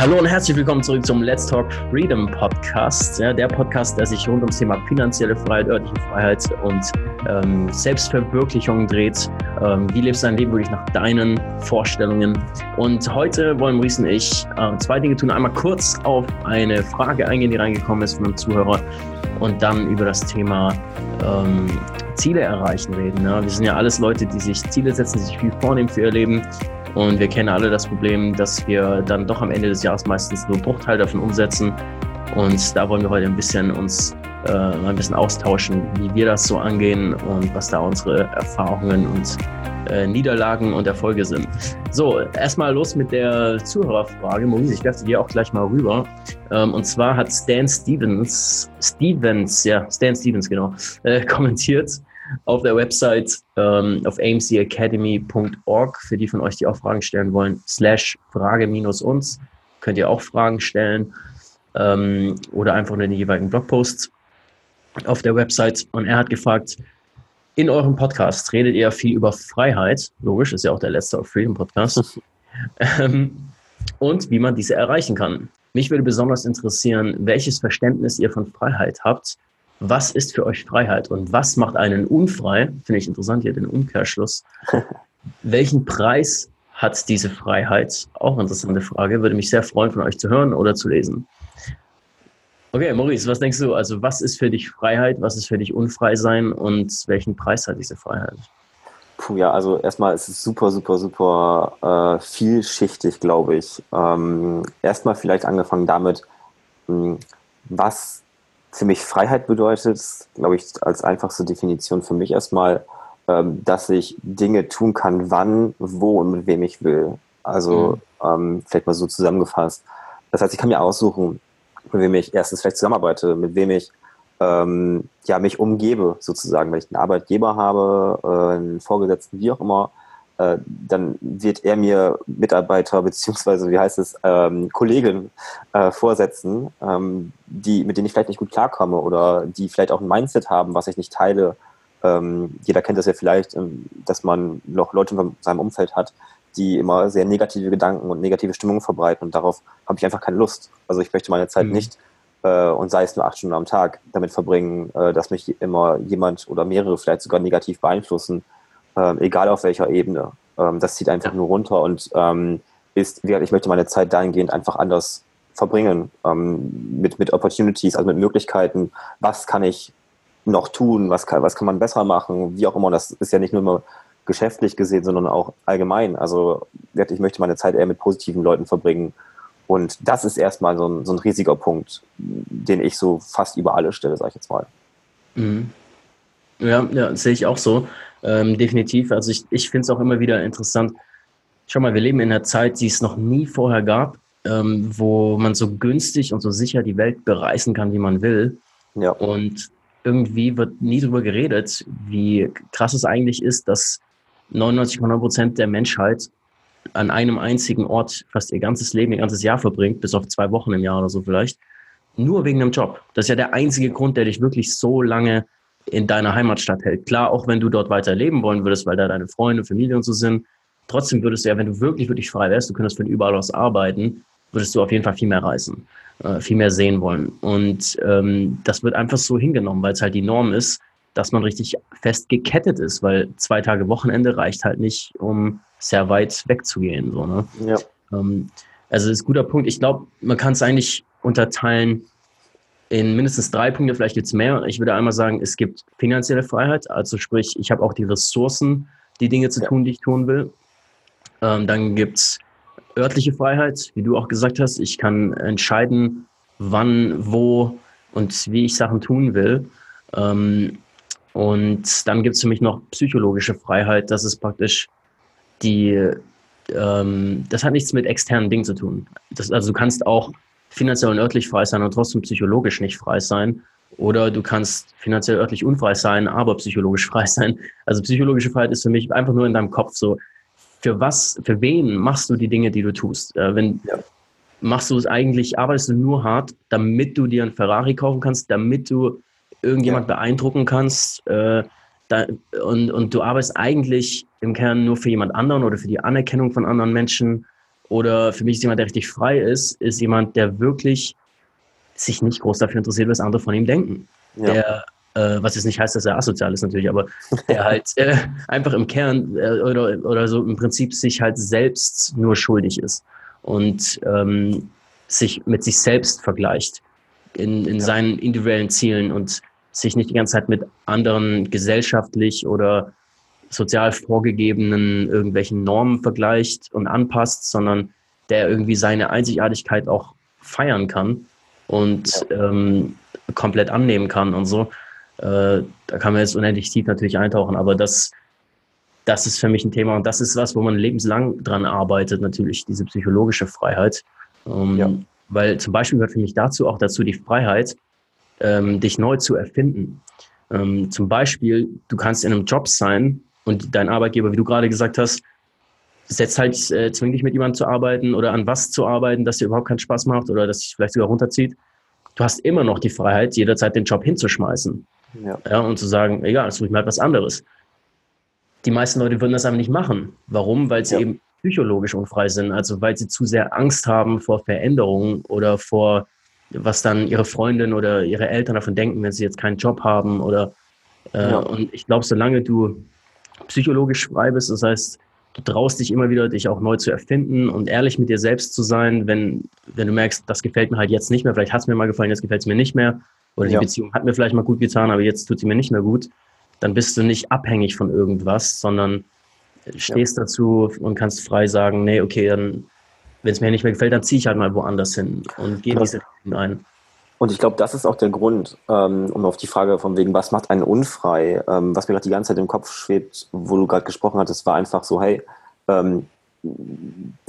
Hallo und herzlich willkommen zurück zum Let's Talk Freedom Podcast. Ja, der Podcast, der sich rund ums Thema finanzielle Freiheit, örtliche Freiheit und ähm, Selbstverwirklichung dreht. Ähm, wie lebst du dein Leben wirklich nach deinen Vorstellungen? Und heute wollen Maurice und ich äh, zwei Dinge tun. Einmal kurz auf eine Frage eingehen, die reingekommen ist von einem Zuhörer und dann über das Thema ähm, Ziele erreichen reden. Ja. Wir sind ja alles Leute, die sich Ziele setzen, die sich viel vornehmen für ihr Leben und wir kennen alle das Problem, dass wir dann doch am Ende des Jahres meistens nur einen Bruchteil davon umsetzen. Und da wollen wir heute ein bisschen uns äh, ein bisschen austauschen, wie wir das so angehen und was da unsere Erfahrungen und äh, Niederlagen und Erfolge sind. So, erstmal los mit der Zuhörerfrage. Maurice, ich werfe dir auch gleich mal rüber. Ähm, und zwar hat Stan Stevens, Stevens, ja, Stan Stevens, genau, äh, kommentiert auf der Website ähm, auf amcacademy.org, für die von euch, die auch Fragen stellen wollen, slash Frage minus uns, könnt ihr auch Fragen stellen ähm, oder einfach in den jeweiligen Blogposts auf der Website. Und er hat gefragt, in eurem Podcast redet ihr viel über Freiheit, logisch, ist ja auch der letzte auf Freedom Podcast, ähm, und wie man diese erreichen kann. Mich würde besonders interessieren, welches Verständnis ihr von Freiheit habt was ist für euch Freiheit und was macht einen unfrei? Finde ich interessant hier den Umkehrschluss. Welchen Preis hat diese Freiheit? Auch interessante Frage. Würde mich sehr freuen, von euch zu hören oder zu lesen. Okay, Maurice, was denkst du? Also, was ist für dich Freiheit? Was ist für dich unfrei sein? Und welchen Preis hat diese Freiheit? Puh, ja, also erstmal ist es super, super, super äh, vielschichtig, glaube ich. Ähm, erstmal vielleicht angefangen damit, mh, hm, was für mich Freiheit bedeutet, glaube ich, als einfachste Definition für mich erstmal, ähm, dass ich Dinge tun kann, wann, wo und mit wem ich will. Also mhm. ähm, vielleicht mal so zusammengefasst. Das heißt, ich kann mir aussuchen, mit wem ich erstens vielleicht zusammenarbeite, mit wem ich ähm, ja, mich umgebe, sozusagen. Wenn ich einen Arbeitgeber habe, äh, einen Vorgesetzten, wie auch immer, äh, dann wird er mir Mitarbeiter beziehungsweise wie heißt es ähm, Kollegen äh, vorsetzen, ähm, die mit denen ich vielleicht nicht gut klarkomme oder die vielleicht auch ein Mindset haben, was ich nicht teile. Ähm, jeder kennt das ja vielleicht, ähm, dass man noch Leute in seinem Umfeld hat, die immer sehr negative Gedanken und negative Stimmungen verbreiten und darauf habe ich einfach keine Lust. Also ich möchte meine Zeit mhm. nicht äh, und sei es nur acht Stunden am Tag damit verbringen, äh, dass mich immer jemand oder mehrere vielleicht sogar negativ beeinflussen ähm, egal auf welcher Ebene. Ähm, das zieht einfach ja. nur runter und ähm, ist, ich möchte meine Zeit dahingehend einfach anders verbringen, ähm, mit, mit Opportunities, also mit Möglichkeiten, was kann ich noch tun, was kann, was kann man besser machen, wie auch immer. Und das ist ja nicht nur immer geschäftlich gesehen, sondern auch allgemein. Also ich möchte meine Zeit eher mit positiven Leuten verbringen. Und das ist erstmal so ein, so ein riesiger Punkt, den ich so fast über alle stelle, sage ich jetzt mal. Mhm. Ja, ja, sehe ich auch so. Ähm, definitiv. Also ich, ich finde es auch immer wieder interessant. Schau mal, wir leben in einer Zeit, die es noch nie vorher gab, ähm, wo man so günstig und so sicher die Welt bereisen kann, wie man will. Ja. Und irgendwie wird nie darüber geredet, wie krass es eigentlich ist, dass 99,9 Prozent der Menschheit an einem einzigen Ort fast ihr ganzes Leben, ihr ganzes Jahr verbringt, bis auf zwei Wochen im Jahr oder so vielleicht, nur wegen einem Job. Das ist ja der einzige Grund, der dich wirklich so lange in deiner Heimatstadt hält. Klar, auch wenn du dort weiter leben wollen würdest, weil da deine Freunde, Familie und so sind, trotzdem würdest du ja, wenn du wirklich, wirklich frei wärst, du könntest von überall aus arbeiten, würdest du auf jeden Fall viel mehr reisen, äh, viel mehr sehen wollen. Und ähm, das wird einfach so hingenommen, weil es halt die Norm ist, dass man richtig fest gekettet ist, weil zwei Tage Wochenende reicht halt nicht, um sehr weit wegzugehen. So, ne? ja. Ähm, also das ist ein guter Punkt. Ich glaube, man kann es eigentlich unterteilen in mindestens drei Punkte, vielleicht jetzt mehr. Ich würde einmal sagen, es gibt finanzielle Freiheit, also sprich, ich habe auch die Ressourcen, die Dinge zu tun, die ich tun will. Ähm, dann gibt es örtliche Freiheit, wie du auch gesagt hast. Ich kann entscheiden, wann, wo und wie ich Sachen tun will. Ähm, und dann gibt es für mich noch psychologische Freiheit. Das ist praktisch die, ähm, das hat nichts mit externen Dingen zu tun. Das, also du kannst auch finanziell und örtlich frei sein und trotzdem psychologisch nicht frei sein. Oder du kannst finanziell örtlich unfrei sein, aber psychologisch frei sein. Also psychologische Freiheit ist für mich einfach nur in deinem Kopf so, für was, für wen machst du die Dinge, die du tust? Äh, wenn, ja. Machst du es eigentlich, arbeitest du nur hart, damit du dir ein Ferrari kaufen kannst, damit du irgendjemand ja. beeindrucken kannst äh, da, und, und du arbeitest eigentlich im Kern nur für jemand anderen oder für die Anerkennung von anderen Menschen Oder für mich ist jemand, der richtig frei ist, ist jemand, der wirklich sich nicht groß dafür interessiert, was andere von ihm denken. Ja. Der, äh, was jetzt nicht heißt, dass er asozial ist natürlich, aber der halt äh, einfach im Kern äh, oder, oder so im Prinzip sich halt selbst nur schuldig ist und ähm, sich mit sich selbst vergleicht in, in ja. seinen individuellen Zielen und sich nicht die ganze Zeit mit anderen gesellschaftlich oder sozial vorgegebenen irgendwelchen Normen vergleicht und anpasst, sondern der irgendwie seine Einzigartigkeit auch feiern kann und ähm, komplett annehmen kann und so. Äh, da kann man jetzt unendlich tief natürlich eintauchen, aber das, das ist für mich ein Thema und das ist was, wo man lebenslang dran arbeitet, natürlich diese psychologische Freiheit. Ähm, ja. Weil zum Beispiel gehört für mich dazu auch dazu die Freiheit, ähm, dich neu zu erfinden. Ähm, zum Beispiel, du kannst in einem Job sein und dein Arbeitgeber, wie du gerade gesagt hast, setzt halt, äh, zwingt dich mit jemandem zu arbeiten oder an was zu arbeiten, das dir überhaupt keinen Spaß macht oder das dich vielleicht sogar runterzieht. Du hast immer noch die Freiheit, jederzeit den Job hinzuschmeißen. Ja. ja und zu sagen, egal, jetzt suche ich mal etwas anderes. Die meisten Leute würden das aber nicht machen. Warum? Weil sie ja. eben psychologisch unfrei sind, also weil sie zu sehr Angst haben vor Veränderungen oder vor was dann ihre Freundin oder ihre Eltern davon denken, wenn sie jetzt keinen Job haben oder äh, ja. und ich glaube, solange du psychologisch frei bist, das heißt, du traust dich immer wieder, dich auch neu zu erfinden und ehrlich mit dir selbst zu sein, wenn, wenn du merkst, das gefällt mir halt jetzt nicht mehr, vielleicht hat es mir mal gefallen, jetzt gefällt es mir nicht mehr oder die ja. Beziehung hat mir vielleicht mal gut getan, aber jetzt tut sie mir nicht mehr gut, dann bist du nicht abhängig von irgendwas, sondern stehst ja. dazu und kannst frei sagen, nee, okay, dann wenn es mir nicht mehr gefällt, dann ziehe ich halt mal woanders hin und gehe in diese Richtung ein. Und ich glaube, das ist auch der Grund, ähm, um auf die Frage von wegen, was macht einen unfrei, ähm, was mir gerade die ganze Zeit im Kopf schwebt, wo du gerade gesprochen hattest, war einfach so, hey, ähm,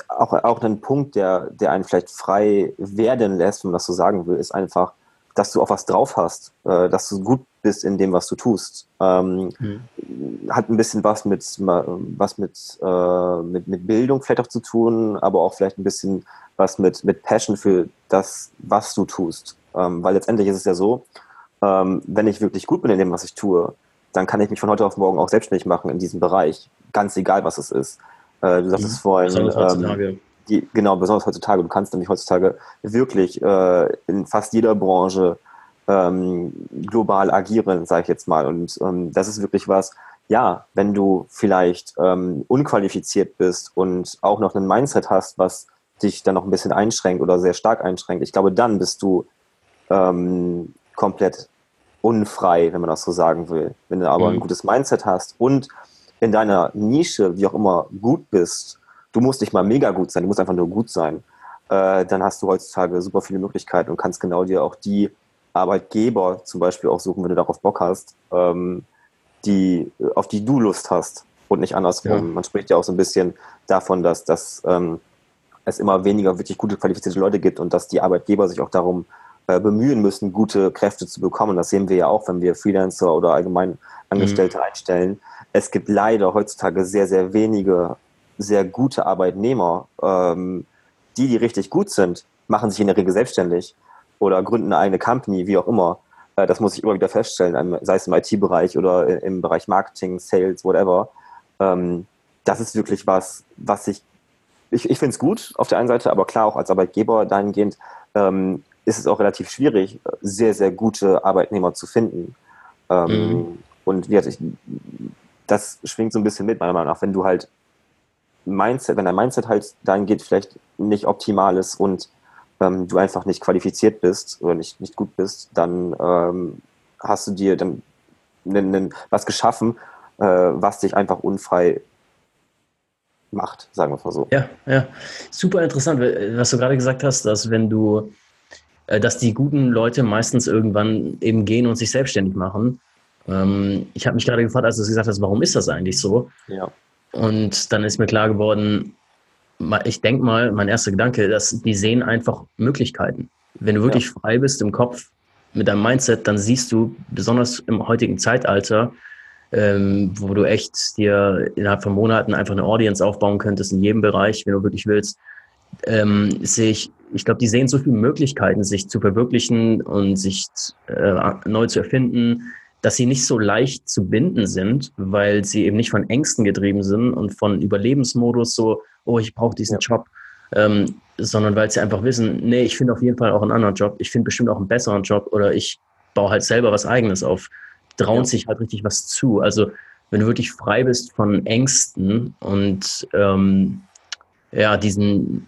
auch, auch ein Punkt, der, der einen vielleicht frei werden lässt, wenn man das so sagen will, ist einfach, dass du auch was drauf hast, äh, dass du gut bist in dem, was du tust. Ähm, mhm. Hat ein bisschen was mit was mit, äh, mit, mit Bildung vielleicht auch zu tun, aber auch vielleicht ein bisschen was mit, mit Passion für das, was du tust. Ähm, weil letztendlich ist es ja so, ähm, wenn ich wirklich gut bin in dem, was ich tue, dann kann ich mich von heute auf morgen auch selbstständig machen in diesem Bereich, ganz egal, was es ist. Äh, du sagtest mhm. vorhin, ähm, die, genau, besonders heutzutage. Du kannst nämlich heutzutage wirklich äh, in fast jeder Branche ähm, global agieren, sage ich jetzt mal. Und ähm, das ist wirklich was, ja, wenn du vielleicht ähm, unqualifiziert bist und auch noch ein Mindset hast, was dich dann noch ein bisschen einschränkt oder sehr stark einschränkt, ich glaube, dann bist du ähm, komplett unfrei, wenn man das so sagen will. Wenn du aber mhm. ein gutes Mindset hast und in deiner Nische, wie auch immer, gut bist, du musst nicht mal mega gut sein, du musst einfach nur gut sein, äh, dann hast du heutzutage super viele Möglichkeiten und kannst genau dir auch die Arbeitgeber zum Beispiel auch suchen, wenn du darauf Bock hast, ähm, die, auf die du Lust hast und nicht andersrum. Ja. Man spricht ja auch so ein bisschen davon, dass, dass ähm, es immer weniger wirklich gute qualifizierte Leute gibt und dass die Arbeitgeber sich auch darum bemühen müssen, gute Kräfte zu bekommen. Das sehen wir ja auch, wenn wir Freelancer oder allgemein Angestellte mhm. einstellen. Es gibt leider heutzutage sehr, sehr wenige sehr gute Arbeitnehmer, ähm, die, die richtig gut sind, machen sich in der Regel selbstständig oder gründen eine eigene Company, wie auch immer. Äh, das muss ich immer wieder feststellen, sei es im IT-Bereich oder im Bereich Marketing, Sales, whatever. Ähm, das ist wirklich was, was ich, ich, ich finde es gut auf der einen Seite, aber klar auch als Arbeitgeber dahingehend ähm, ist es auch relativ schwierig, sehr, sehr gute Arbeitnehmer zu finden. Ähm, mhm. Und ich, das schwingt so ein bisschen mit, meiner Meinung nach, wenn du halt Mindset, wenn dein Mindset halt dahingehend vielleicht nicht optimal ist und ähm, du einfach nicht qualifiziert bist oder nicht, nicht gut bist, dann ähm, hast du dir dann was geschaffen, äh, was dich einfach unfrei macht, sagen wir mal so. Ja, ja. Super interessant, was du gerade gesagt hast, dass wenn du, äh, dass die guten Leute meistens irgendwann eben gehen und sich selbstständig machen. Ähm, ich habe mich gerade gefragt, als du gesagt hast, warum ist das eigentlich so? Ja. Und dann ist mir klar geworden, ich denke mal, mein erster Gedanke, dass die sehen einfach Möglichkeiten. Wenn du wirklich ja. frei bist im Kopf mit deinem Mindset, dann siehst du, besonders im heutigen Zeitalter, ähm, wo du echt dir innerhalb von Monaten einfach eine Audience aufbauen könntest in jedem Bereich, wenn du wirklich willst, ähm, sehe ich, glaube, die sehen so viele Möglichkeiten, sich zu verwirklichen und sich äh, neu zu erfinden, dass sie nicht so leicht zu binden sind, weil sie eben nicht von Ängsten getrieben sind und von Überlebensmodus so, oh, ich brauche diesen. Job ähm, sondern weil sie einfach wissen, nee, ich finde auf jeden Fall auch einen anderen Job, ich finde bestimmt auch einen besseren Job oder ich baue halt selber was eigenes auf, trauen ja. sich halt richtig was zu. Also wenn du wirklich frei bist von Ängsten und ähm, ja, diesen,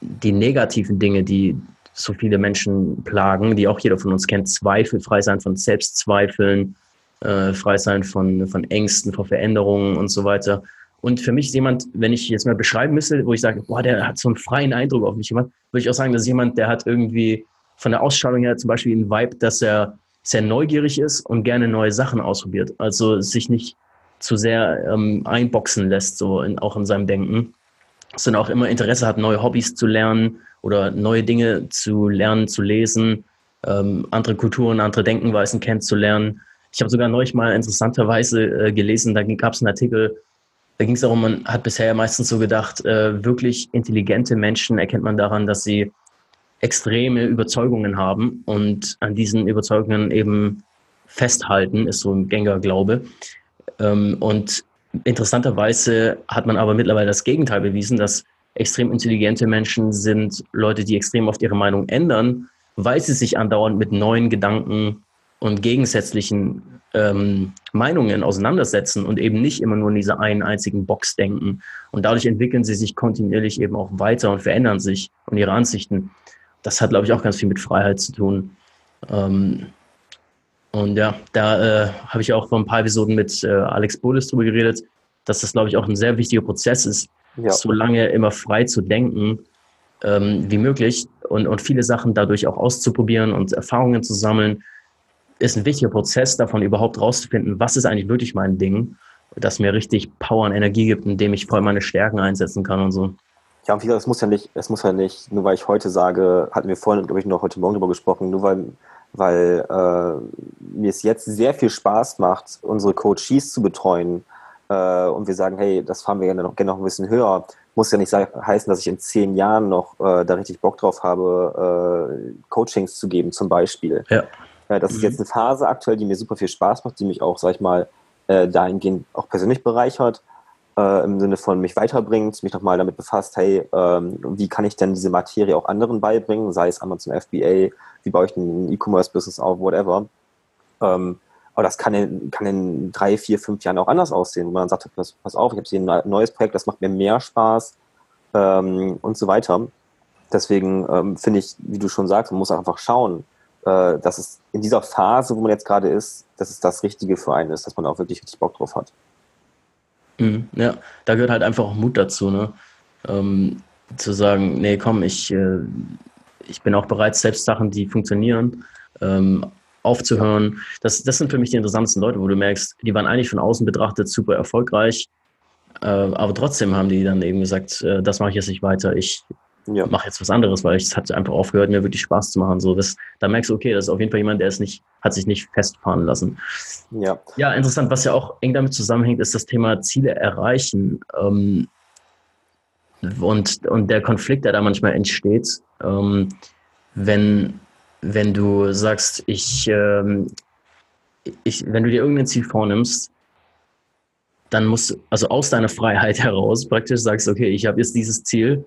die negativen Dinge, die so viele Menschen plagen, die auch jeder von uns kennt, Zweifel, frei sein von Selbstzweifeln, äh, frei sein von, von Ängsten, vor Veränderungen und so weiter. Und für mich ist jemand, wenn ich jetzt mal beschreiben müsste, wo ich sage, boah, der hat so einen freien Eindruck auf mich gemacht, würde ich auch sagen, dass jemand, der hat irgendwie von der Ausstrahlung her zum Beispiel einen Vibe, dass er sehr neugierig ist und gerne neue Sachen ausprobiert. Also sich nicht zu sehr ähm, einboxen lässt, so in, auch in seinem Denken, sondern auch immer Interesse hat, neue Hobbys zu lernen oder neue Dinge zu lernen, zu lesen, ähm, andere Kulturen, andere Denkenweisen kennenzulernen. Ich habe sogar neulich mal interessanterweise äh, gelesen, da gab es einen Artikel, da ging es darum, man hat bisher meistens so gedacht, äh, wirklich intelligente Menschen erkennt man daran, dass sie extreme Überzeugungen haben und an diesen Überzeugungen eben festhalten, ist so ein gängiger Glaube. Ähm, und interessanterweise hat man aber mittlerweile das Gegenteil bewiesen, dass extrem intelligente Menschen sind Leute, die extrem oft ihre Meinung ändern, weil sie sich andauernd mit neuen Gedanken und gegensätzlichen ähm, Meinungen auseinandersetzen und eben nicht immer nur in dieser einen einzigen Box denken. Und dadurch entwickeln sie sich kontinuierlich eben auch weiter und verändern sich und ihre Ansichten das hat, glaube ich, auch ganz viel mit Freiheit zu tun. Ähm, und ja, da äh, habe ich auch vor ein paar Episoden mit äh, Alex Bolis drüber geredet, dass das, glaube ich, auch ein sehr wichtiger Prozess ist, ja. so lange immer frei zu denken ähm, wie möglich und, und viele Sachen dadurch auch auszuprobieren und Erfahrungen zu sammeln, ist ein wichtiger Prozess, davon überhaupt rauszufinden, was ist eigentlich wirklich mein Ding, das mir richtig Power und Energie gibt, indem ich voll meine Stärken einsetzen kann und so. Ja, und wie gesagt, es muss ja nicht, es muss ja nicht, nur weil ich heute sage, hatten wir vorhin, glaube ich, noch heute Morgen darüber gesprochen, nur weil, weil äh, mir es jetzt sehr viel Spaß macht, unsere Coaches zu betreuen äh, und wir sagen, hey, das fahren wir gerne noch, gerne noch ein bisschen höher, muss ja nicht heißen, dass ich in zehn Jahren noch äh, da richtig Bock drauf habe, äh, Coachings zu geben, zum Beispiel. Ja. Äh, das mhm. ist jetzt eine Phase aktuell, die mir super viel Spaß macht, die mich auch, sag ich mal, äh, dahingehend auch persönlich bereichert äh, im Sinne von mich weiterbringt, mich nochmal damit befasst, hey, ähm, wie kann ich denn diese Materie auch anderen beibringen, sei es Amazon FBA, wie baue ich ein E-Commerce-Business auf, whatever. Ähm, aber das kann in, kann in drei, vier, fünf Jahren auch anders aussehen, wo man sagt, pass, pass auf, ich habe hier ein neues Projekt, das macht mir mehr Spaß ähm, und so weiter. Deswegen ähm, finde ich, wie du schon sagst, man muss einfach schauen, äh, dass es in dieser Phase, wo man jetzt gerade ist, dass es das Richtige für einen ist, dass man auch wirklich richtig Bock drauf hat. Mhm, ja, da gehört halt einfach auch Mut dazu, ne? Ähm, zu sagen, nee, komm, ich, äh, ich bin auch bereit, selbst Sachen, die funktionieren, ähm, aufzuhören. Das, das sind für mich die interessantesten Leute, wo du merkst, die waren eigentlich von außen betrachtet super erfolgreich, äh, aber trotzdem haben die dann eben gesagt, äh, das mache ich jetzt nicht weiter, ich ja. mache jetzt was anderes, weil es hat einfach aufgehört, mir wirklich Spaß zu machen. So, das, da merkst du, okay, das ist auf jeden Fall jemand, der es nicht, hat sich nicht festfahren lassen. Ja. Ja, interessant, was ja auch eng damit zusammenhängt, ist das Thema Ziele erreichen. Ähm, und, und der Konflikt, der da manchmal entsteht, ähm, wenn, wenn du sagst, ich, ähm, ich, wenn du dir irgendein Ziel vornimmst, dann musst du, also aus deiner Freiheit heraus praktisch sagst, okay, ich habe jetzt dieses Ziel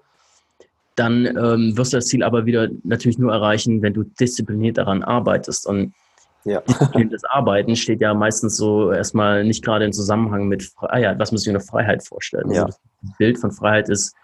dann ähm, wirst du das Ziel aber wieder natürlich nur erreichen, wenn du diszipliniert daran arbeitest. Und ja. diszipliniertes Arbeiten steht ja meistens so erstmal nicht gerade im Zusammenhang mit Freiheit. Was muss ich mir eine Freiheit vorstellen? Ja. Also das Bild von Freiheit ist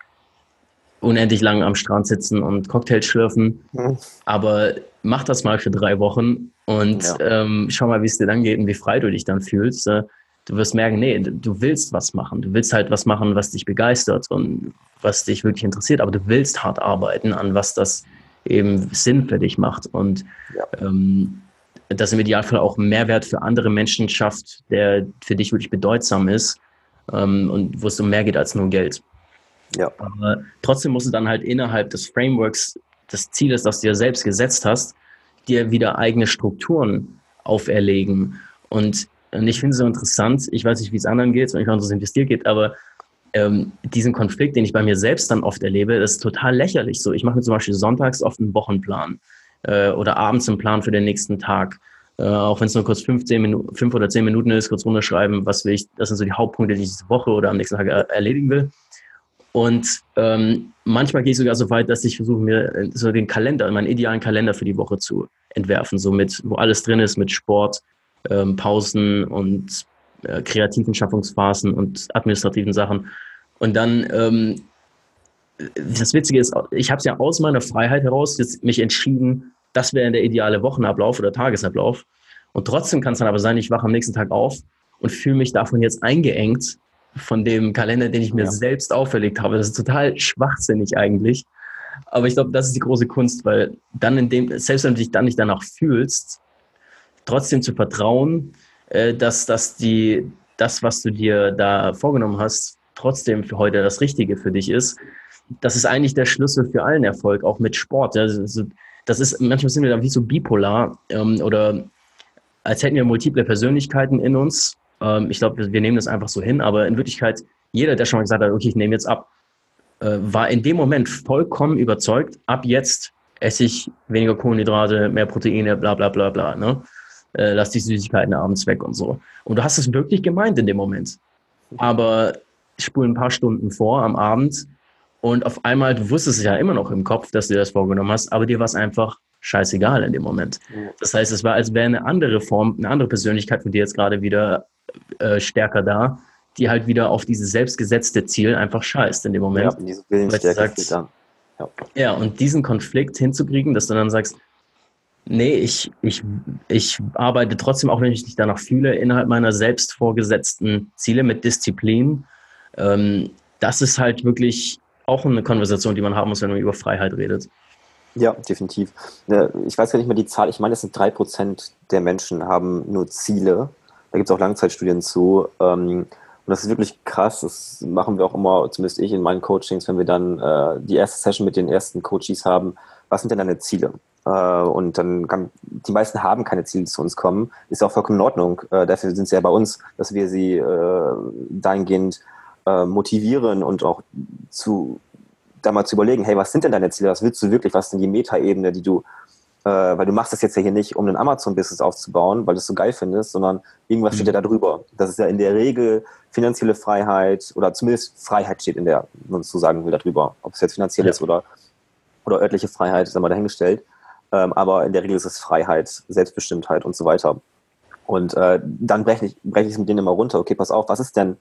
unendlich lang am Strand sitzen und Cocktails schlürfen. Mhm. Aber mach das mal für drei Wochen und ja. ähm, schau mal, wie es dir dann geht und wie frei du dich dann fühlst. Äh, du wirst merken, nee, du willst was machen. Du willst halt was machen, was dich begeistert und was dich wirklich interessiert, aber du willst hart arbeiten an was das eben Sinn für dich macht und ja. ähm, das im Idealfall auch Mehrwert für andere Menschen schafft, der für dich wirklich bedeutsam ist ähm, und wo es um mehr geht als nur Geld. Ja. Aber trotzdem musst du dann halt innerhalb des Frameworks des Zieles, das du dir selbst gesetzt hast, dir wieder eigene Strukturen auferlegen. Und und ich finde es so interessant, ich weiß nicht, wie es anderen geht, und ich weiß nicht, wie es dir geht, aber ähm, diesen Konflikt, den ich bei mir selbst dann oft erlebe, ist total lächerlich. So, ich mache mir zum Beispiel sonntags oft einen Wochenplan äh, oder abends einen Plan für den nächsten Tag. Äh, auch wenn es nur kurz 15 Minuten, fünf oder zehn Minuten ist, kurz runterschreiben, was will ich, das sind so die Hauptpunkte, die ich diese Woche oder am nächsten Tag er erledigen will. Und ähm, manchmal gehe ich sogar so weit, dass ich versuche, mir äh, so den Kalender, meinen idealen Kalender für die Woche zu entwerfen, so mit, wo alles drin ist, mit Sport, ähm, Pausen und äh, kreativen Schaffungsphasen und administrativen Sachen. Und dann, ähm, das Witzige ist, ich habe es ja aus meiner Freiheit heraus jetzt mich entschieden, das wäre der ideale Wochenablauf oder Tagesablauf. Und trotzdem kann es dann aber sein, ich wache am nächsten Tag auf und fühle mich davon jetzt eingeengt von dem Kalender, den ich mir ja. selbst auferlegt habe. Das ist total schwachsinnig eigentlich. Aber ich glaube, das ist die große Kunst, weil dann in dem, selbst wenn du dich dann nicht danach fühlst, trotzdem zu vertrauen, äh, dass, dass die, das, was du dir da vorgenommen hast, trotzdem für heute das Richtige für dich ist. Das ist eigentlich der Schlüssel für allen Erfolg, auch mit Sport. Also, das ist, manchmal sind wir dann wie so bipolar ähm, oder als hätten wir multiple Persönlichkeiten in uns ähm, ich glaube, wir nehmen das einfach so hin, aber in Wirklichkeit, jeder, der schon mal gesagt hat, okay, ich nehme jetzt ab, äh, war in dem Moment vollkommen überzeugt, ab jetzt esse ich weniger Kohlenhydrate, mehr Proteine, bla bla bla bla. Ne? Äh, lass die Süßigkeiten abends weg und so. Und du hast es wirklich gemeint in dem Moment. Aber spule ein paar Stunden vor am Abend und auf einmal, du wusstest es ja immer noch im Kopf, dass du das vorgenommen hast, aber dir war es einfach scheißegal in dem Moment. Das heißt, es war, als wäre eine andere Form, eine andere Persönlichkeit von dir jetzt gerade wieder äh, stärker da, die halt wieder auf dieses selbstgesetzte Ziel einfach scheißt in dem Moment. Ja, diese Willensstärke dann. Ja. ja, und diesen Konflikt hinzukriegen, dass du dann sagst, nee, ich, ich, ich arbeite trotzdem, auch wenn ich mich danach fühle, innerhalb meiner selbst vorgesetzten Ziele mit Disziplin. Ähm, das ist halt wirklich auch eine Konversation, die man haben muss, wenn man über Freiheit redet. Ja, definitiv. Ich weiß gar nicht mehr die Zahl, ich meine, es sind drei Prozent der Menschen haben nur Ziele da gibt es auch Langzeitstudien zu. Ähm, und das ist wirklich krass. Das machen wir auch immer, zumindest ich in meinen Coachings, wenn wir dann äh, die erste Session mit den ersten Coaches haben. Was sind denn deine Ziele? Äh, und dann kann, die meisten haben keine Ziele, die zu uns kommen. Ist auch vollkommen in Ordnung. Äh, dafür sind sie ja bei uns, dass wir sie äh, dahingehend äh, motivieren und auch zu da mal zu überlegen, hey, was sind denn deine Ziele? Was willst du wirklich? Was ist denn die Metaebene, die du äh, weil du machst das jetzt ja hier nicht, um ein Amazon-Business aufzubauen, weil du es so geil findest, sondern irgendwas mhm. steht ja da drüber. Das ist ja in der Regel finanzielle Freiheit oder zumindest Freiheit steht in der, wenn man es so sagen will, darüber. Ob es jetzt finanziell ja. ist oder, oder örtliche Freiheit, ist einmal dahingestellt. Ähm, aber in der Regel ist es Freiheit, Selbstbestimmtheit und so weiter. Und äh, dann breche ich es brech mit denen immer runter. Okay, pass auf, was ist denn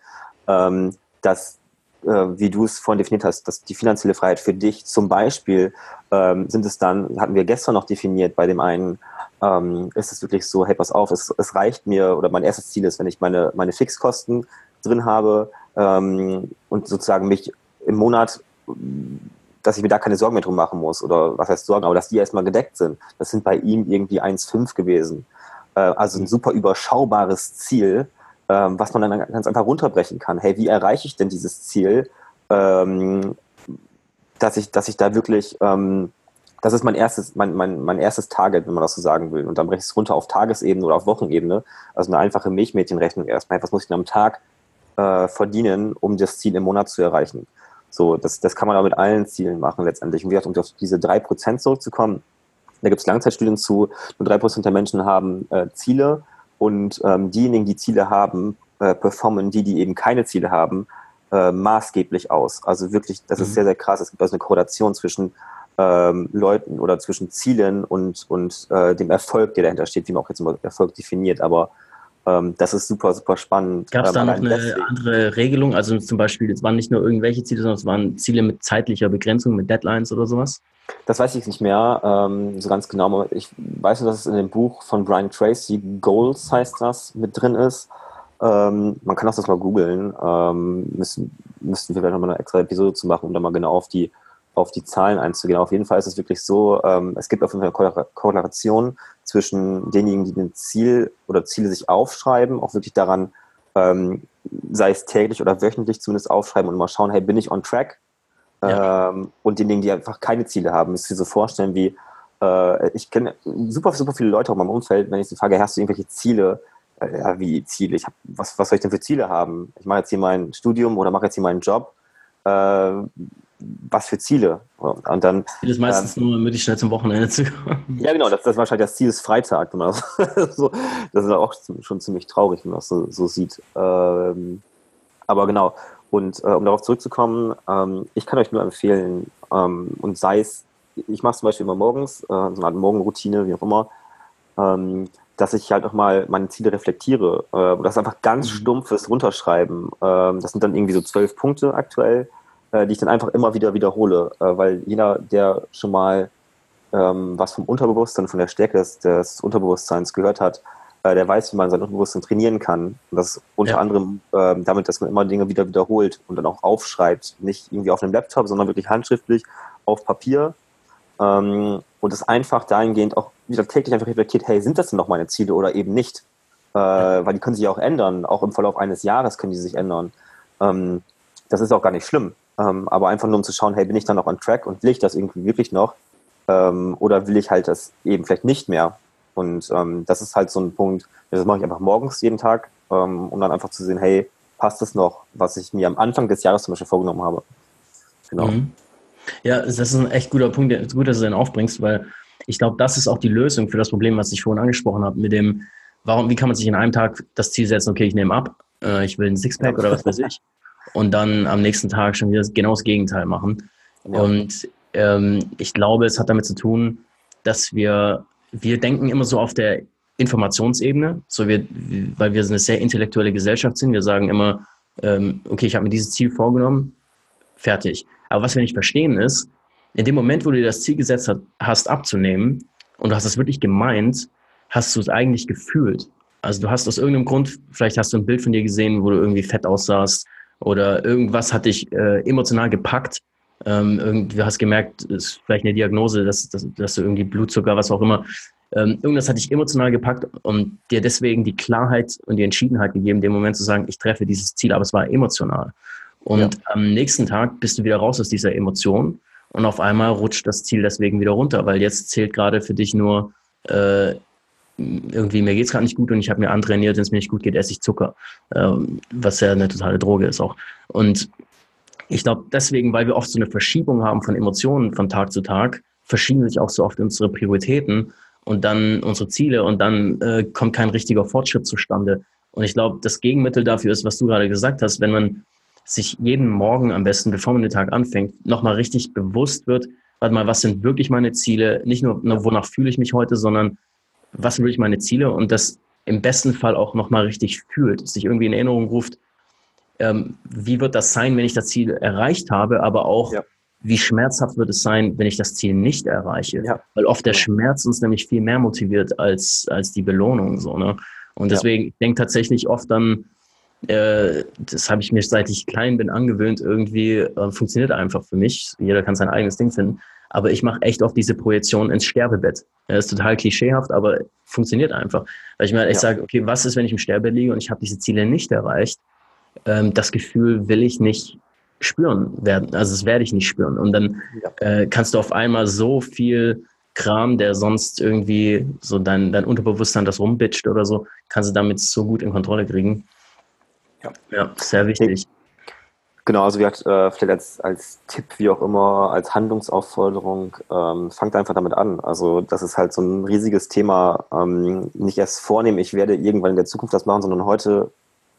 ähm, das äh, wie du es vorhin definiert hast, dass die finanzielle Freiheit für dich zum Beispiel ähm, sind es dann, hatten wir gestern noch definiert, bei dem einen ähm, ist es wirklich so, hey, pass auf, es, es reicht mir oder mein erstes Ziel ist, wenn ich meine, meine Fixkosten drin habe ähm, und sozusagen mich im Monat dass ich mir da keine Sorgen mehr drum machen muss oder was heißt Sorgen, aber dass die erstmal gedeckt sind. Das sind bei ihm irgendwie 1,5 gewesen. Äh, also ein super überschaubares Ziel, ähm, was man dann ganz einfach runterbrechen kann. Hey, wie erreiche ich denn dieses Ziel, ähm, dass ich, dass ich da wirklich, ähm, das ist mein erstes, mein, mein, mein erstes Target, wenn man das so sagen will. Und dann breche ich es runter auf Tagesebene oder auf Wochenebene. Also eine einfache Milchmädchenrechnung erstmal. Was muss ich denn am Tag äh, verdienen, um das Ziel im Monat zu erreichen? So, das, das kann man auch mit allen Zielen machen letztendlich. Und wie gesagt, um auf diese drei Prozent zurückzukommen, da gibt es Langzeitstudien zu, nur drei Prozent der Menschen haben äh, Ziele und ähm, diejenigen, die Ziele haben, äh, performen die, die eben keine Ziele haben, äh, maßgeblich aus. Also wirklich, das mhm. ist sehr, sehr krass. Es gibt also eine Korrelation zwischen ähm, Leuten oder zwischen Zielen und, und äh, dem Erfolg, der dahinter steht, wie man auch jetzt immer Erfolg definiert. Aber das ist super, super spannend. Gab es ähm, da noch eine deswegen. andere Regelung? Also zum Beispiel, es waren nicht nur irgendwelche Ziele, sondern es waren Ziele mit zeitlicher Begrenzung, mit Deadlines oder sowas? Das weiß ich nicht mehr ähm, so ganz genau. Ich weiß nur, dass es in dem Buch von Brian Tracy, Goals heißt das, mit drin ist. Ähm, man kann auch das mal googeln. Ähm, müssen, müssten wir vielleicht nochmal eine extra Episode zu machen, um da mal genau auf die, auf die Zahlen einzugehen. Auf jeden Fall ist es wirklich so, ähm, es gibt auf jeden Fall eine Korrelation zwischen denjenigen, die ein Ziel oder Ziele sich aufschreiben, auch wirklich daran, ähm, sei es täglich oder wöchentlich zumindest aufschreiben und mal schauen, hey, bin ich on track? Ja. Ähm, und denjenigen, die einfach keine Ziele haben, müsst ihr so vorstellen wie, äh, ich kenne super, super viele Leute auch in meinem Umfeld, wenn ich sie frage, hast du irgendwelche Ziele? Äh, ja, wie Ziele? Ich hab, was, was soll ich denn für Ziele haben? Ich mache jetzt hier mein Studium oder mache jetzt hier meinen Job. Äh, was für Ziele? Und dann. Ziel ist meistens ähm, nur, möglichst schnell zum Wochenende zu kommen. Ja, genau, das, das ist wahrscheinlich das Ziel ist Freitag. Das, so, das ist auch schon ziemlich traurig, wenn man das so, so sieht. Ähm, aber genau. Und äh, um darauf zurückzukommen, ähm, ich kann euch nur empfehlen, ähm, und sei es, ich mache es zum Beispiel immer morgens, äh, so eine Art Morgenroutine, wie auch immer, ähm, dass ich halt auch mal meine Ziele reflektiere. Äh, das ist einfach ganz mhm. stumpfes Runterschreiben. Ähm, das sind dann irgendwie so zwölf Punkte aktuell, äh, die ich dann einfach immer wieder wiederhole, äh, weil jeder, der schon mal ähm, was vom Unterbewusstsein, von der Stärke des, des Unterbewusstseins gehört hat, äh, der weiß, wie man sein Unterbewusstsein trainieren kann. Und das unter ja. anderem äh, damit, dass man immer Dinge wieder wiederholt und dann auch aufschreibt. Nicht irgendwie auf einem Laptop, sondern wirklich handschriftlich auf Papier. Ähm, und das einfach dahingehend auch wieder täglich einfach reflektiert, hey, sind das denn noch meine Ziele oder eben nicht? Äh, weil die können sich ja auch ändern. Auch im Verlauf eines Jahres können die sich ändern. Ähm, das ist auch gar nicht schlimm. Ähm, aber einfach nur um zu schauen, hey, bin ich dann noch on track und will ich das irgendwie wirklich noch? Ähm, oder will ich halt das eben vielleicht nicht mehr? Und ähm, das ist halt so ein Punkt, das mache ich einfach morgens jeden Tag, ähm, um dann einfach zu sehen, hey, passt das noch, was ich mir am Anfang des Jahres zum Beispiel vorgenommen habe. Genau. Mhm. Ja, das ist ein echt guter Punkt, gut, dass du den aufbringst, weil ich glaube, das ist auch die Lösung für das Problem, was ich vorhin angesprochen habe, mit dem, warum, wie kann man sich in einem Tag das Ziel setzen, okay, ich nehme ab, äh, ich will ein Sixpack oder was weiß ich, und dann am nächsten Tag schon wieder genau das Gegenteil machen. Ja. Und ähm, ich glaube, es hat damit zu tun, dass wir, wir denken immer so auf der Informationsebene, so wir, weil wir eine sehr intellektuelle Gesellschaft sind. Wir sagen immer, ähm, okay, ich habe mir dieses Ziel vorgenommen, fertig. Aber was wir nicht verstehen ist, in dem Moment, wo du dir das Ziel gesetzt hast, abzunehmen, und du hast es wirklich gemeint, hast du es eigentlich gefühlt. Also du hast aus irgendeinem Grund, vielleicht hast du ein Bild von dir gesehen, wo du irgendwie fett aussahst oder irgendwas hat dich äh, emotional gepackt ähm, irgendwie, du hast gemerkt, es ist vielleicht eine Diagnose, dass, dass, dass du irgendwie Blutzucker, was auch immer, ähm, irgendwas hat dich emotional gepackt und dir deswegen die Klarheit und die Entschiedenheit gegeben, dem Moment zu sagen, ich treffe dieses Ziel, aber es war emotional. Und ja. am nächsten Tag bist du wieder raus aus dieser Emotion und auf einmal rutscht das Ziel deswegen wieder runter, weil jetzt zählt gerade für dich nur äh, irgendwie mir geht es gerade nicht gut und ich habe mir antrainiert, wenn es mir nicht gut geht, esse ich Zucker, ähm, was ja eine totale Droge ist auch. Und ich glaube, deswegen, weil wir oft so eine Verschiebung haben von Emotionen von Tag zu Tag, verschieben sich auch so oft unsere Prioritäten und dann unsere Ziele und dann äh, kommt kein richtiger Fortschritt zustande. Und ich glaube, das Gegenmittel dafür ist, was du gerade gesagt hast, wenn man sich jeden Morgen am besten, bevor man den Tag anfängt, nochmal richtig bewusst wird, warte mal, was sind wirklich meine Ziele? Nicht nur, nur wonach fühle ich mich heute, sondern was sind wirklich meine Ziele? Und das im besten Fall auch nochmal richtig fühlt, sich irgendwie in Erinnerung ruft, ähm, wie wird das sein, wenn ich das Ziel erreicht habe, aber auch, ja. wie schmerzhaft wird es sein, wenn ich das Ziel nicht erreiche. Ja. Weil oft der Schmerz uns nämlich viel mehr motiviert als, als die Belohnung. So, ne? Und deswegen, ja. ich denke tatsächlich oft dann, äh, das habe ich mir seit ich klein bin angewöhnt, irgendwie äh, funktioniert einfach für mich. Jeder kann sein eigenes Ding finden. Aber ich mache echt oft diese Projektion ins Sterbebett. Das ist total klischeehaft, aber funktioniert einfach. Weil ich mir echt ja. sage, okay, was ist, wenn ich im Sterbebett liege und ich habe diese Ziele nicht erreicht? ähm, das Gefühl will ich nicht spüren werden. Also das werde ich nicht spüren. Und dann äh, kannst du auf einmal so viel Kram, der sonst irgendwie so dein, dein Unterbewusstsein das rumbitscht oder so, kannst du damit so gut in Kontrolle kriegen. Ja, ja sehr wichtig. Genau, also wie gesagt, äh, vielleicht als, als Tipp, wie auch immer, als Handlungsaufforderung, ähm, fangt einfach damit an. Also das ist halt so ein riesiges Thema. Ähm, nicht erst vornehmen, ich werde irgendwann in der Zukunft das machen, sondern heute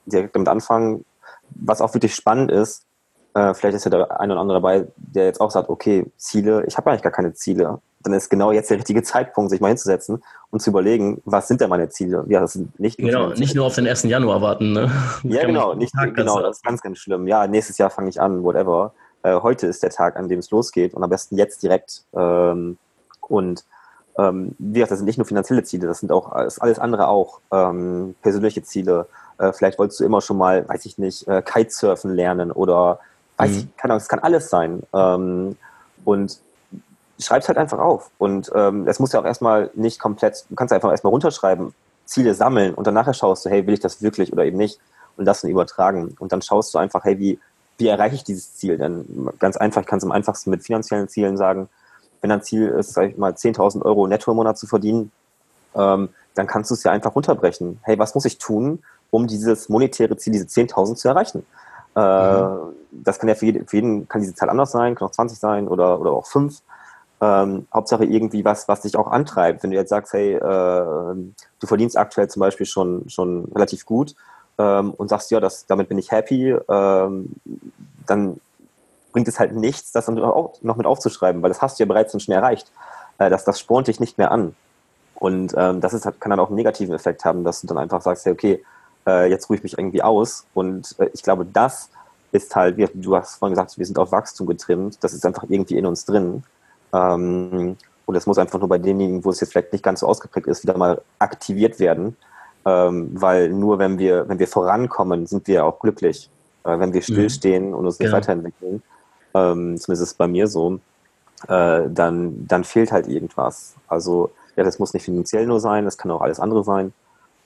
direkt damit anfangen. Was auch wirklich spannend ist, äh, vielleicht ist ja der eine oder andere dabei, der jetzt auch sagt, okay, Ziele, ich habe eigentlich gar keine Ziele. Dann ist genau jetzt der richtige Zeitpunkt, sich mal hinzusetzen und zu überlegen, was sind denn meine Ziele? Ja, das sind nicht genau, nicht nur auf den 1. Januar warten. Ne? Ja, genau, nicht, genau, das ist ganz, ganz schlimm. Ja, nächstes Jahr fange ich an, whatever. Äh, heute ist der Tag, an dem es losgeht und am besten jetzt direkt. Ähm, und ähm, wie gesagt, das sind nicht nur finanzielle Ziele, das sind auch alles andere auch. Ähm, persönliche Ziele, äh, vielleicht wolltest du immer schon mal, weiß ich nicht, äh, Kitesurfen lernen oder weiß mhm. ich, keine Ahnung, es kann alles sein. Ähm, und schreib's halt einfach auf. Und ähm, es muss ja auch erstmal nicht komplett, du kannst einfach erstmal runterschreiben, Ziele sammeln und danach schaust du, hey, will ich das wirklich oder eben nicht? Und das dann übertragen. Und dann schaust du einfach, hey, wie, wie erreiche ich dieses Ziel? Denn ganz einfach, ich kann es am einfachsten mit finanziellen Zielen sagen, wenn dein Ziel ist, sag ich mal, 10.000 Euro netto im Monat zu verdienen, ähm, dann kannst du es ja einfach runterbrechen. Hey, was muss ich tun, um dieses monetäre Ziel, diese 10.000 zu erreichen. Äh, mhm. Das kann ja für jeden, für jeden, kann diese Zahl anders sein, kann auch 20 sein oder, oder auch 5. Ähm, Hauptsache irgendwie was, was dich auch antreibt. Wenn du jetzt sagst, hey, äh, du verdienst aktuell zum Beispiel schon, schon relativ gut ähm, und sagst, ja, das, damit bin ich happy, ähm, dann bringt es halt nichts, das auch noch mit aufzuschreiben, weil das hast du ja bereits schon erreicht. Äh, das, das spornt dich nicht mehr an. Und ähm, das ist, kann dann auch einen negativen Effekt haben, dass du dann einfach sagst, ja, okay, äh, jetzt ruhe ich mich irgendwie aus. Und äh, ich glaube, das ist halt, wie du hast vorhin gesagt, wir sind auf Wachstum getrimmt, das ist einfach irgendwie in uns drin. Ähm, und das muss einfach nur bei denjenigen, wo es jetzt vielleicht nicht ganz so ausgeprägt ist, wieder mal aktiviert werden. Ähm, weil nur wenn wir, wenn wir vorankommen, sind wir auch glücklich. Äh, wenn wir mhm. stillstehen mhm. und uns nicht genau. weiterentwickeln, ähm, zumindest ist es bei mir so, äh, dann, dann fehlt halt irgendwas. Also, ja, das muss nicht finanziell nur sein, das kann auch alles andere sein.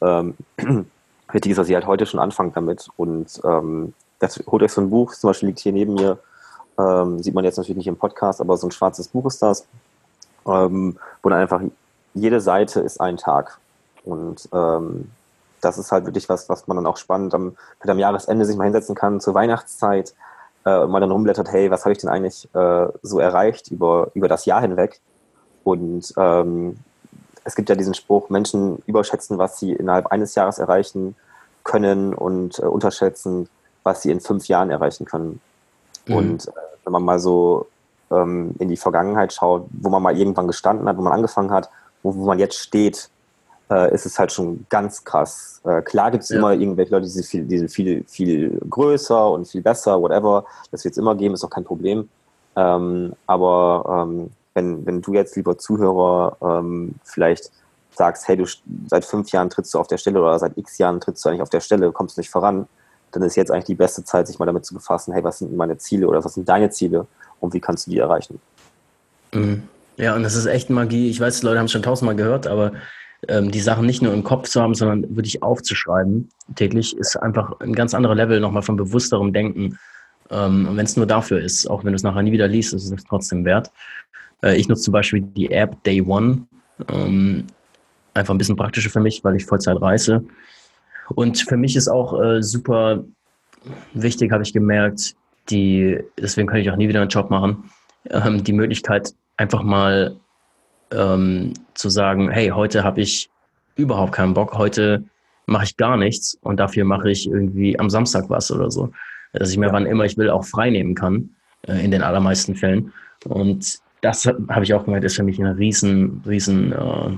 Ähm, wichtig ist, dass ihr halt heute schon anfangt damit und ähm, das, holt euch so ein Buch, zum Beispiel liegt hier neben mir, ähm, sieht man jetzt natürlich nicht im Podcast, aber so ein schwarzes Buch ist das, ähm, wo dann einfach jede Seite ist ein Tag. Und ähm, das ist halt wirklich was, was man dann auch spannend am, am Jahresende sich mal hinsetzen kann, zur Weihnachtszeit, äh, und man dann rumblättert, hey, was habe ich denn eigentlich äh, so erreicht über, über das Jahr hinweg? Und ähm, es gibt ja diesen Spruch, Menschen überschätzen, was sie innerhalb eines Jahres erreichen können und äh, unterschätzen, was sie in fünf Jahren erreichen können. Mhm. Und äh, wenn man mal so ähm, in die Vergangenheit schaut, wo man mal irgendwann gestanden hat, wo man angefangen hat, wo, wo man jetzt steht, äh, ist es halt schon ganz krass. Äh, klar gibt es ja. immer irgendwelche Leute, die sind, viel, die sind viel, viel größer und viel besser, whatever. Das wird es immer geben, ist auch kein Problem. Ähm, aber ähm, wenn, wenn du jetzt, lieber Zuhörer, ähm, vielleicht sagst, hey, du seit fünf Jahren trittst du auf der Stelle oder seit x Jahren trittst du eigentlich auf der Stelle, kommst nicht voran, dann ist jetzt eigentlich die beste Zeit, sich mal damit zu befassen, hey, was sind meine Ziele oder was sind deine Ziele und wie kannst du die erreichen? Mhm. Ja, und das ist echt Magie. Ich weiß, die Leute haben es schon tausendmal gehört, aber ähm, die Sachen nicht nur im Kopf zu haben, sondern wirklich aufzuschreiben täglich, ist einfach ein ganz anderer Level nochmal von bewussterem Denken. Ähm, und wenn es nur dafür ist, auch wenn du es nachher nie wieder liest, ist es trotzdem wert. Äh, ich nutze zum Beispiel die App Day One. Ähm, einfach ein bisschen praktischer für mich, weil ich Vollzeit reise. Und für mich ist auch äh, super wichtig, habe ich gemerkt, die, deswegen kann ich auch nie wieder einen Job machen, ähm, die Möglichkeit, einfach mal ähm, zu sagen, hey, heute habe ich überhaupt keinen Bock, heute mache ich gar nichts und dafür mache ich irgendwie am Samstag was oder so. Dass ich mir wann immer ich will auch frei nehmen kann, äh, in den allermeisten Fällen. Und das habe ich auch gemerkt, ist für mich ein riesen, riesen äh,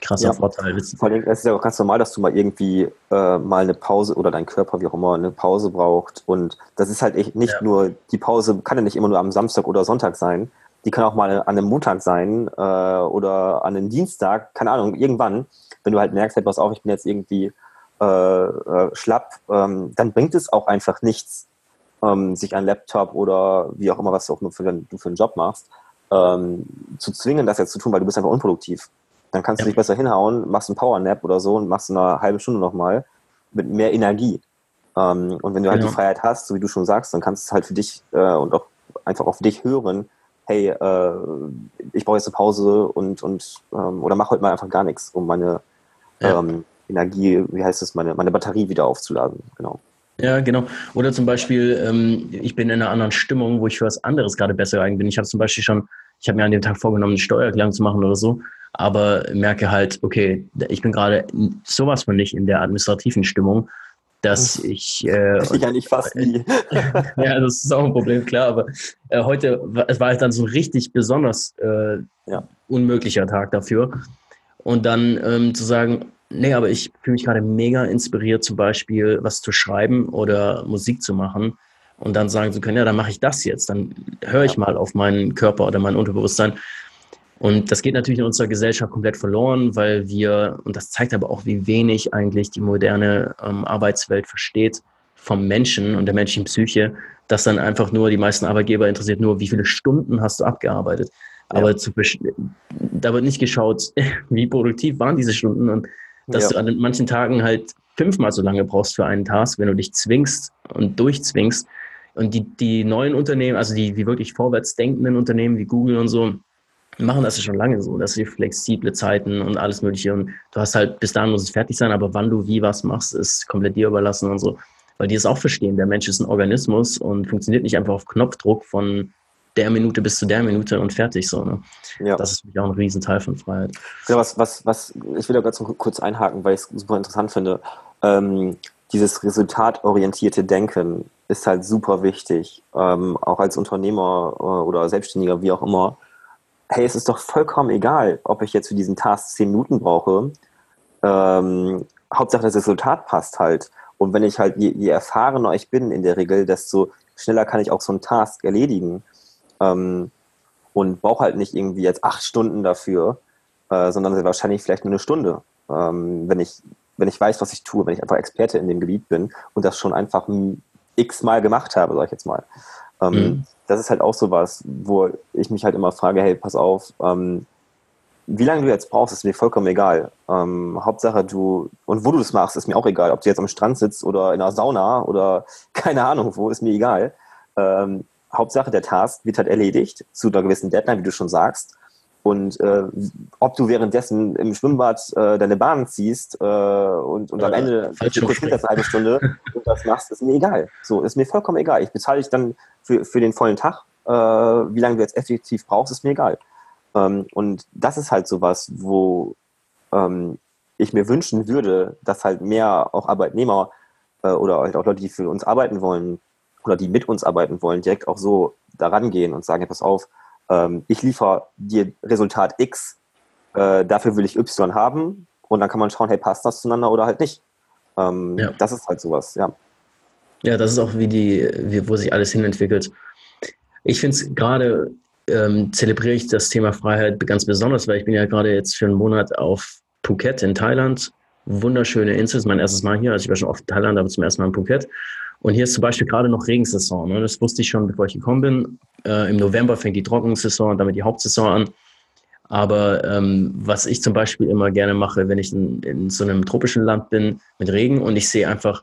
krasser ja. Vorteil. Vor allem ist es ja auch ganz normal, dass du mal irgendwie äh, mal eine Pause oder dein Körper, wie auch immer, eine Pause braucht. Und das ist halt echt nicht ja. nur, die Pause kann ja nicht immer nur am Samstag oder Sonntag sein, die kann auch mal an einem Montag sein äh, oder an einem Dienstag, keine Ahnung, irgendwann, wenn du halt merkst, hey, pass auf, ich bin jetzt irgendwie äh, äh, schlapp, ähm, dann bringt es auch einfach nichts, ähm, sich ein Laptop oder wie auch immer, was du auch nur für, du für einen Job machst, ähm, zu zwingen, das jetzt zu tun, weil du bist einfach unproduktiv. Dann kannst ja. du dich besser hinhauen, machst einen Powernap oder so und machst eine halbe Stunde nochmal mit mehr Energie. Ähm, und wenn du halt ja. die Freiheit hast, so wie du schon sagst, dann kannst du es halt für dich äh, und auch einfach auf dich hören, hey, äh, ich brauche jetzt eine Pause und, und ähm, oder mach heute mal einfach gar nichts, um meine ja. ähm, Energie, wie heißt es, meine, meine Batterie wieder aufzuladen. Genau. Ja, genau. Oder zum Beispiel, ähm, ich bin in einer anderen Stimmung, wo ich für was anderes gerade besser geeignet bin. Ich habe zum Beispiel schon, ich habe mir an dem Tag vorgenommen, eine Steuererklärung zu machen oder so, aber merke halt, okay, ich bin gerade sowas von nicht in der administrativen Stimmung dass ich. Äh, ich ja nicht fast nie. ja, das ist auch ein Problem, klar, aber äh, heute, es war halt dann so ein richtig besonders äh, ja. unmöglicher Tag dafür. Und dann ähm, zu sagen, nee, aber ich fühle mich gerade mega inspiriert, zum Beispiel was zu schreiben oder Musik zu machen. Und dann sagen zu können, ja, dann mache ich das jetzt. Dann höre ich mal auf meinen Körper oder mein Unterbewusstsein. Und das geht natürlich in unserer Gesellschaft komplett verloren, weil wir, und das zeigt aber auch, wie wenig eigentlich die moderne ähm, Arbeitswelt versteht vom Menschen und der menschlichen Psyche, dass dann einfach nur die meisten Arbeitgeber interessiert nur, wie viele Stunden hast du abgearbeitet. Aber ja. zu, da wird nicht geschaut, wie produktiv waren diese Stunden und dass ja. du an manchen Tagen halt fünfmal so lange brauchst für einen Task, wenn du dich zwingst und durchzwingst. Und die, die neuen Unternehmen, also die, die wirklich vorwärts denkenden Unternehmen wie Google und so, machen das ja schon lange so, dass sie flexible Zeiten und alles Mögliche und du hast halt, bis dahin muss es fertig sein, aber wann du wie was machst, ist komplett dir überlassen und so. Weil die es auch verstehen, der Mensch ist ein Organismus und funktioniert nicht einfach auf Knopfdruck von der Minute bis zu der Minute und fertig so. Ne? Ja. Das ist für mich auch ein Riesenteil von Freiheit. Ja, was, was, was, ich will da ganz kurz einhaken, weil ich es super interessant finde. Ähm, dieses resultatorientierte Denken ist halt super wichtig, ähm, auch als Unternehmer äh, oder Selbstständiger, wie auch immer. Hey, es ist doch vollkommen egal, ob ich jetzt für diesen Task zehn Minuten brauche. Ähm, Hauptsache das Resultat passt halt. Und wenn ich halt, je, je, erfahrener ich bin in der Regel, desto schneller kann ich auch so einen Task erledigen. Ähm, und brauche halt nicht irgendwie jetzt acht Stunden dafür, äh, sondern wahrscheinlich vielleicht nur eine Stunde, ähm, wenn ich wenn ich weiß, was ich tue, wenn ich einfach Experte in dem Gebiet bin und das schon einfach x-mal gemacht habe, sag ich jetzt mal. Ähm, mhm. Das ist halt auch so was, wo ich mich halt immer frage, hey, pass auf, ähm, wie lange du jetzt brauchst, ist mir vollkommen egal. Ähm, Hauptsache du, und wo du das machst, ist mir auch egal. Ob du jetzt am Strand sitzt oder in einer Sauna oder keine Ahnung wo, ist mir egal. Ähm, Hauptsache der Task wird halt erledigt zu einer gewissen Deadline, wie du schon sagst. Und äh, ob du währenddessen im Schwimmbad äh, deine Bahn ziehst äh, und, und am Ende du kurz eine halbe Stunde und das machst, ist mir egal. So, ist mir vollkommen egal. Ich bezahle dich dann für, für den vollen Tag. Äh, wie lange du jetzt effektiv brauchst, ist mir egal. Ähm, und das ist halt so was, wo ähm, ich mir wünschen würde, dass halt mehr auch Arbeitnehmer äh, oder halt auch Leute, die für uns arbeiten wollen oder die mit uns arbeiten wollen, direkt auch so daran gehen und sagen, pass auf, ähm, ich liefere dir Resultat X, äh, dafür will ich Y haben und dann kann man schauen, hey, passt das zueinander oder halt nicht. Ähm, ja. Das ist halt sowas, ja. Ja, das ist auch wie die, wie, wo sich alles hinentwickelt. Ich finde es gerade, ähm, zelebriere ich das Thema Freiheit ganz besonders, weil ich bin ja gerade jetzt für einen Monat auf Phuket in Thailand. Wunderschöne Insel, das ist mein erstes Mal hier. Also ich war schon oft in Thailand, aber zum ersten Mal in Phuket. Und hier ist zum Beispiel gerade noch Regensaison. Ne? Das wusste ich schon, bevor ich gekommen bin. Äh, Im November fängt die Trockensaison und damit die Hauptsaison an. Aber ähm, was ich zum Beispiel immer gerne mache, wenn ich in, in, so einem tropischen Land bin mit Regen und ich sehe einfach,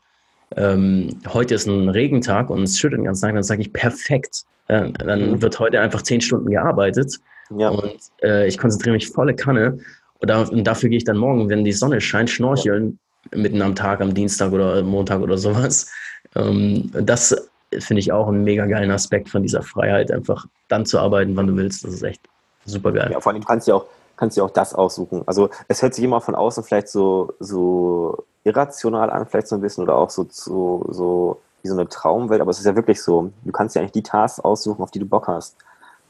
ähm, heute ist ein Regentag und es schüttet den ganzen Tag, dann sage ich perfekt. Äh, dann mhm. wird heute einfach zehn Stunden gearbeitet ja. und äh, ich konzentriere mich volle Kanne. Und, da, und, dafür gehe ich dann morgen, wenn die Sonne scheint, schnorcheln mitten am Tag, am Dienstag oder Montag oder sowas. Ähm, das finde ich auch einen mega geilen Aspekt von dieser Freiheit, einfach dann zu arbeiten, wann du willst. Das ist echt super geil. Ja, vor allem kannst du auch, kannst du auch das aussuchen. Also es hört sich immer von außen vielleicht so, so irrational an, vielleicht so ein bisschen, oder auch so, so, so wie so eine Traumwelt, aber es ist ja wirklich so. Du kannst ja eigentlich die Tasks aussuchen, auf die du Bock hast.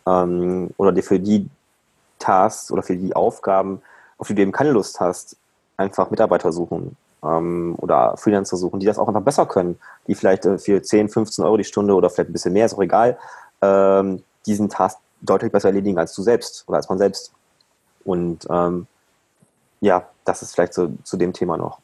Ähm, oder dir für die Tasks oder für die Aufgaben, auf die du eben keine Lust hast, einfach Mitarbeiter suchen ähm, oder Freelancer suchen, die das auch einfach besser können, die vielleicht äh, für 10, 15 Euro die Stunde oder vielleicht ein bisschen mehr, ist auch egal, ähm, diesen Task deutlich besser erledigen als du selbst oder als man selbst. Und ähm, ja, das ist vielleicht so zu dem Thema noch.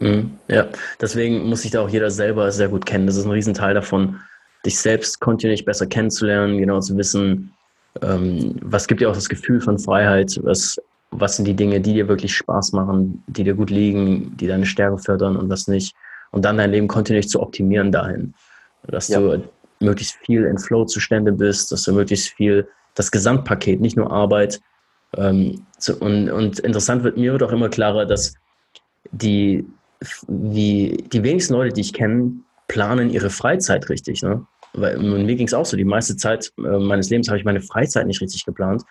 Mhm, ja, deswegen muss sich da auch jeder selber sehr gut kennen. Das ist ein Riesenteil davon, dich selbst kontinuierlich besser kennenzulernen, genau zu wissen, ähm, was gibt dir auch das Gefühl von Freiheit, was was sind die Dinge, die dir wirklich Spaß machen, die dir gut liegen, die deine Stärke fördern und was nicht. Und dann dein Leben kontinuierlich zu optimieren dahin. Dass ja. du möglichst viel in Flow-Zustände bist, dass du möglichst viel, das Gesamtpaket, nicht nur Arbeit. Ähm, zu, und, und interessant wird mir wird auch immer klarer, dass die, wie, die wenigsten Leute, die ich kenne, planen ihre Freizeit richtig. Ne? Weil mir ging es auch so, die meiste Zeit äh, meines Lebens habe ich meine Freizeit nicht richtig geplant.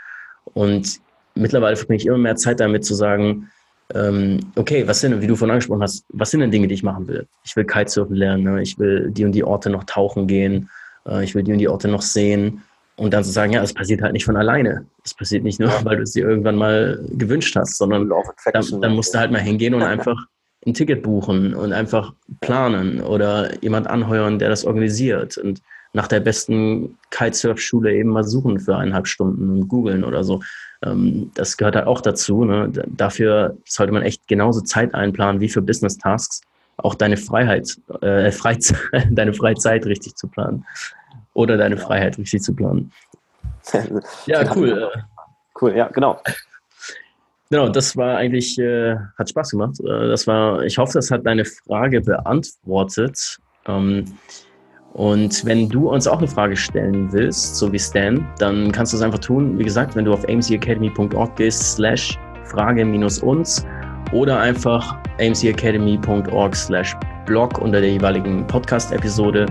Und mittlerweile verbringe ich immer mehr Zeit damit zu sagen, ähm, okay, was sind, wie du vorhin angesprochen hast, was sind denn Dinge, die ich machen will? Ich will Kitesurfen lernen, ne? ich will die und die Orte noch tauchen gehen, äh, ich will die und die Orte noch sehen. Und dann zu sagen, ja, es passiert halt nicht von alleine. Es passiert nicht nur, weil du es dir irgendwann mal gewünscht hast, sondern dann, dann musst du halt mal hingehen und einfach ein Ticket buchen und einfach planen oder jemand anheuern, der das organisiert und nach der besten Kitesurf-Schule eben mal suchen für eineinhalb Stunden und googeln oder so. Ähm, das gehört halt auch dazu. Ne? Dafür sollte man echt genauso Zeit einplanen wie für Business Tasks, auch deine Freiheit, äh, Freizeit, deine Freizeit richtig zu planen oder deine Freiheit richtig zu planen. ja, cool. Cool, ja, genau. Genau, das war eigentlich, äh, hat Spaß gemacht. Äh, das war, ich hoffe, das hat deine Frage beantwortet. Ähm, und wenn du uns auch eine Frage stellen willst, so wie Stan, dann kannst du es einfach tun. Wie gesagt, wenn du auf amcacademy.org gehst, slash Frage minus uns oder einfach amcacademy.org slash blog unter der jeweiligen Podcast-Episode.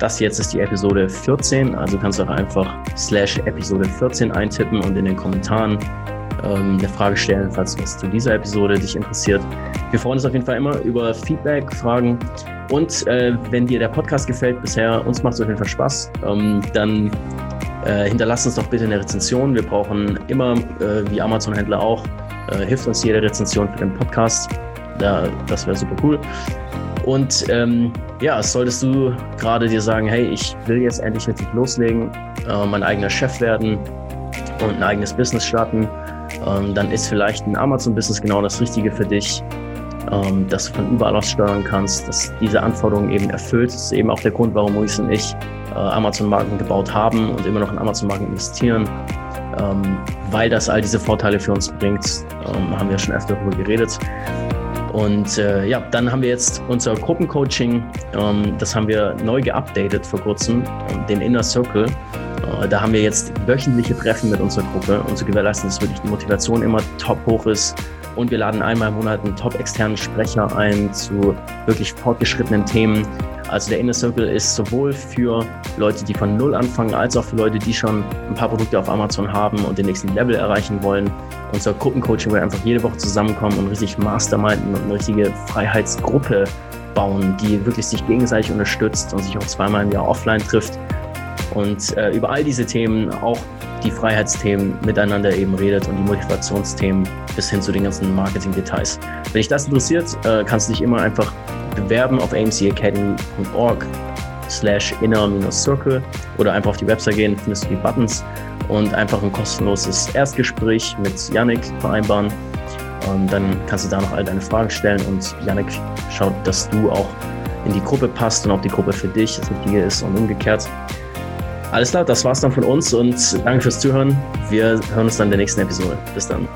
Das jetzt ist die Episode 14, also kannst du auch einfach slash Episode 14 eintippen und in den Kommentaren ähm, eine Frage stellen, falls was zu dieser Episode dich interessiert. Wir freuen uns auf jeden Fall immer über Feedback, Fragen und äh, wenn dir der Podcast gefällt bisher, uns macht es auf jeden Fall Spaß, ähm, dann äh, hinterlasst uns doch bitte eine Rezension. Wir brauchen immer, äh, wie Amazon-Händler auch, äh, hilft uns jede Rezension für den Podcast. Da, das wäre super cool. Und ähm, ja, solltest du gerade dir sagen, hey, ich will jetzt endlich richtig loslegen, äh, mein eigener Chef werden und ein eigenes Business starten, ähm, dann ist vielleicht ein Amazon-Business genau das Richtige für dich, ähm, dass du von überall aus steuern kannst, dass diese Anforderungen eben erfüllt. Das ist eben auch der Grund, warum Maurice und ich äh, Amazon-Marken gebaut haben und immer noch in Amazon-Marken investieren. Ähm, weil das all diese Vorteile für uns bringt, ähm, haben wir schon öfter darüber geredet. Und äh, ja, dann haben wir jetzt unser Gruppencoaching, ähm, das haben wir neu geupdatet vor kurzem, ähm, den Inner Circle. Äh, da haben wir jetzt wöchentliche Treffen mit unserer Gruppe, um zu gewährleisten, dass wirklich die Motivation immer top hoch ist. Und wir laden einmal im Monat einen top externen Sprecher ein zu wirklich fortgeschrittenen Themen. Also der Inner Circle ist sowohl für Leute, die von Null anfangen, als auch für Leute, die schon ein paar Produkte auf Amazon haben und den nächsten Level erreichen wollen. Unser Gruppencoaching, wo wir einfach jede Woche zusammenkommen und richtig masterminden und eine richtige Freiheitsgruppe bauen, die wirklich sich gegenseitig unterstützt und sich auch zweimal im Jahr offline trifft und äh, über all diese Themen, auch die Freiheitsthemen miteinander eben redet und die Motivationsthemen bis hin zu den ganzen Marketing-Details. Wenn dich das interessiert, äh, kannst du dich immer einfach bewerben auf amcacademy.org slash inner-circle oder einfach auf die Website gehen, findest du die Buttons und einfach ein kostenloses Erstgespräch mit Yannick vereinbaren. Und dann kannst du da noch all deine Fragen stellen und Yannick schaut, dass du auch in die Gruppe passt und auch die Gruppe für dich das Richtige ist und umgekehrt. Alles klar, das war's dann von uns und danke fürs Zuhören. Wir hören uns dann in der nächsten Episode. Bis dann.